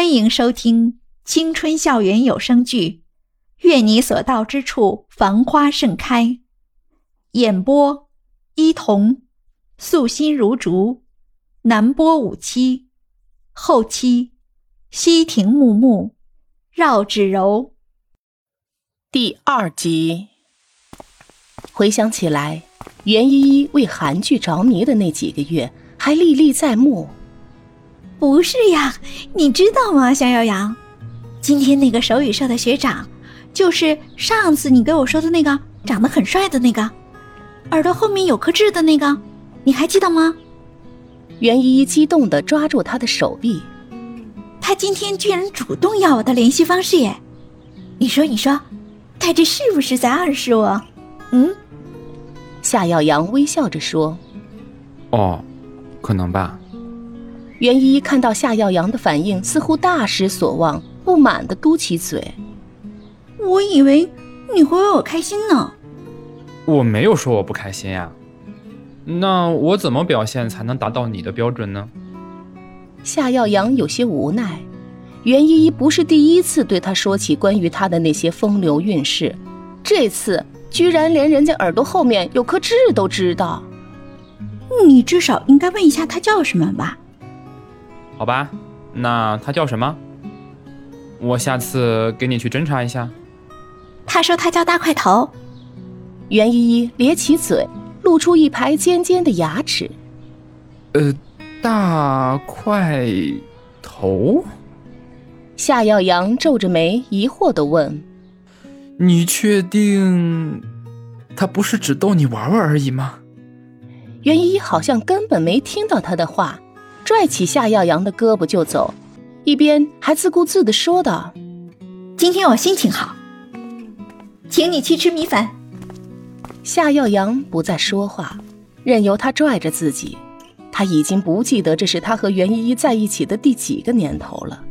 欢迎收听青春校园有声剧《愿你所到之处繁花盛开》，演播：伊童，素心如竹，南波五七，后期：西亭木木，绕指柔。第二集。回想起来，袁依依为韩剧着迷的那几个月还历历在目。不是呀，你知道吗，夏耀阳？今天那个手语社的学长，就是上次你给我说的那个长得很帅的那个，耳朵后面有颗痣的那个，你还记得吗？袁依依激动地抓住他的手臂，他今天居然主动要我的联系方式耶！你说，你说，他这是不是在暗示我？嗯？夏耀阳微笑着说：“哦，可能吧。”袁依依看到夏耀阳的反应，似乎大失所望，不满的嘟起嘴：“我以为你会为我开心呢。”“我没有说我不开心呀，那我怎么表现才能达到你的标准呢？”夏耀阳有些无奈，袁依依不是第一次对他说起关于他的那些风流韵事，这次居然连人家耳朵后面有颗痣都知道。你至少应该问一下他叫什么吧。好吧，那他叫什么？我下次给你去侦查一下。他说他叫大块头。袁依依咧起嘴，露出一排尖尖的牙齿。呃，大块头。夏耀阳皱着眉，疑惑的问：“你确定他不是只逗你玩玩而已吗？”袁依依好像根本没听到他的话。拽起夏耀阳的胳膊就走，一边还自顾自地说道：“今天我心情好，请你去吃米粉。”夏耀阳不再说话，任由他拽着自己。他已经不记得这是他和袁依依在一起的第几个年头了，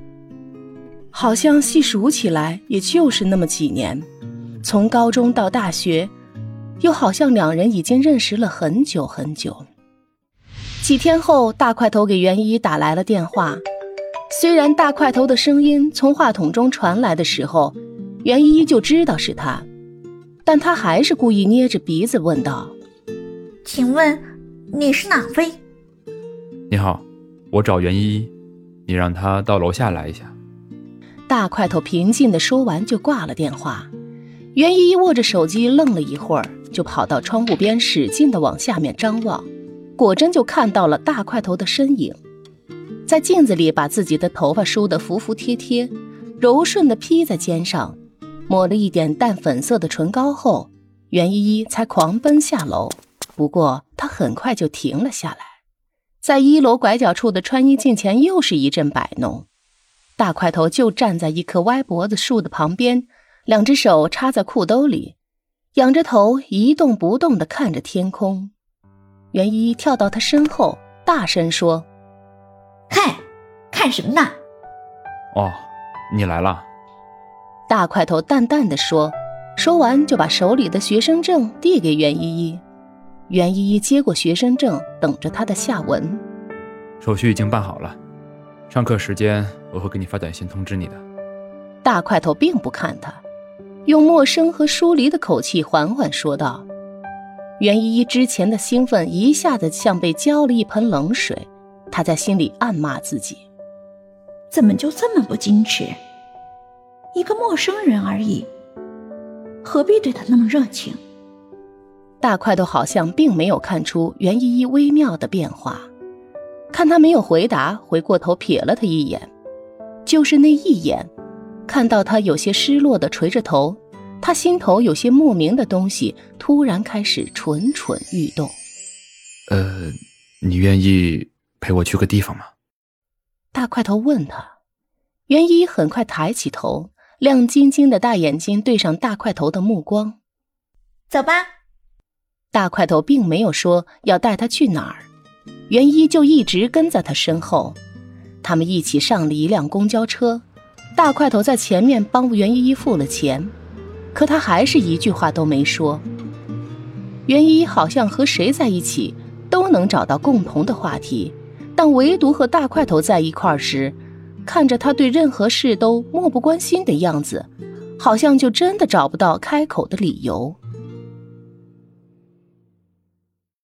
好像细数起来也就是那么几年，从高中到大学，又好像两人已经认识了很久很久。几天后，大块头给袁依依打来了电话。虽然大块头的声音从话筒中传来的时候，袁依依就知道是他，但他还是故意捏着鼻子问道：“请问你是哪位？”“你好，我找袁依依，你让她到楼下来一下。”大块头平静地说完就挂了电话。袁依依握着手机愣了一会儿，就跑到窗户边使劲地往下面张望。果真就看到了大块头的身影，在镜子里把自己的头发梳得服服帖帖，柔顺的披在肩上，抹了一点淡粉色的唇膏后，袁依依才狂奔下楼。不过她很快就停了下来，在一楼拐角处的穿衣镜前又是一阵摆弄。大块头就站在一棵歪脖子树的旁边，两只手插在裤兜里，仰着头一动不动地看着天空。袁依依跳到他身后，大声说：“看，看什么呢？”“哦，你来了。”大块头淡淡的说，说完就把手里的学生证递给袁依依。袁依依接过学生证，等着他的下文。手续已经办好了，上课时间我会给你发短信通知你的。大块头并不看他，用陌生和疏离的口气缓缓说道。袁依依之前的兴奋一下子像被浇了一盆冷水，她在心里暗骂自己：怎么就这么不矜持？一个陌生人而已，何必对他那么热情？大块头好像并没有看出袁依依微妙的变化，看他没有回答，回过头瞥了他一眼，就是那一眼，看到他有些失落的垂着头。他心头有些莫名的东西突然开始蠢蠢欲动。呃，你愿意陪我去个地方吗？大块头问他。袁一很快抬起头，亮晶晶的大眼睛对上大块头的目光。走吧。大块头并没有说要带他去哪儿，袁一就一直跟在他身后。他们一起上了一辆公交车，大块头在前面帮袁依依付了钱。可他还是一句话都没说。袁一好像和谁在一起都能找到共同的话题，但唯独和大块头在一块时，看着他对任何事都漠不关心的样子，好像就真的找不到开口的理由。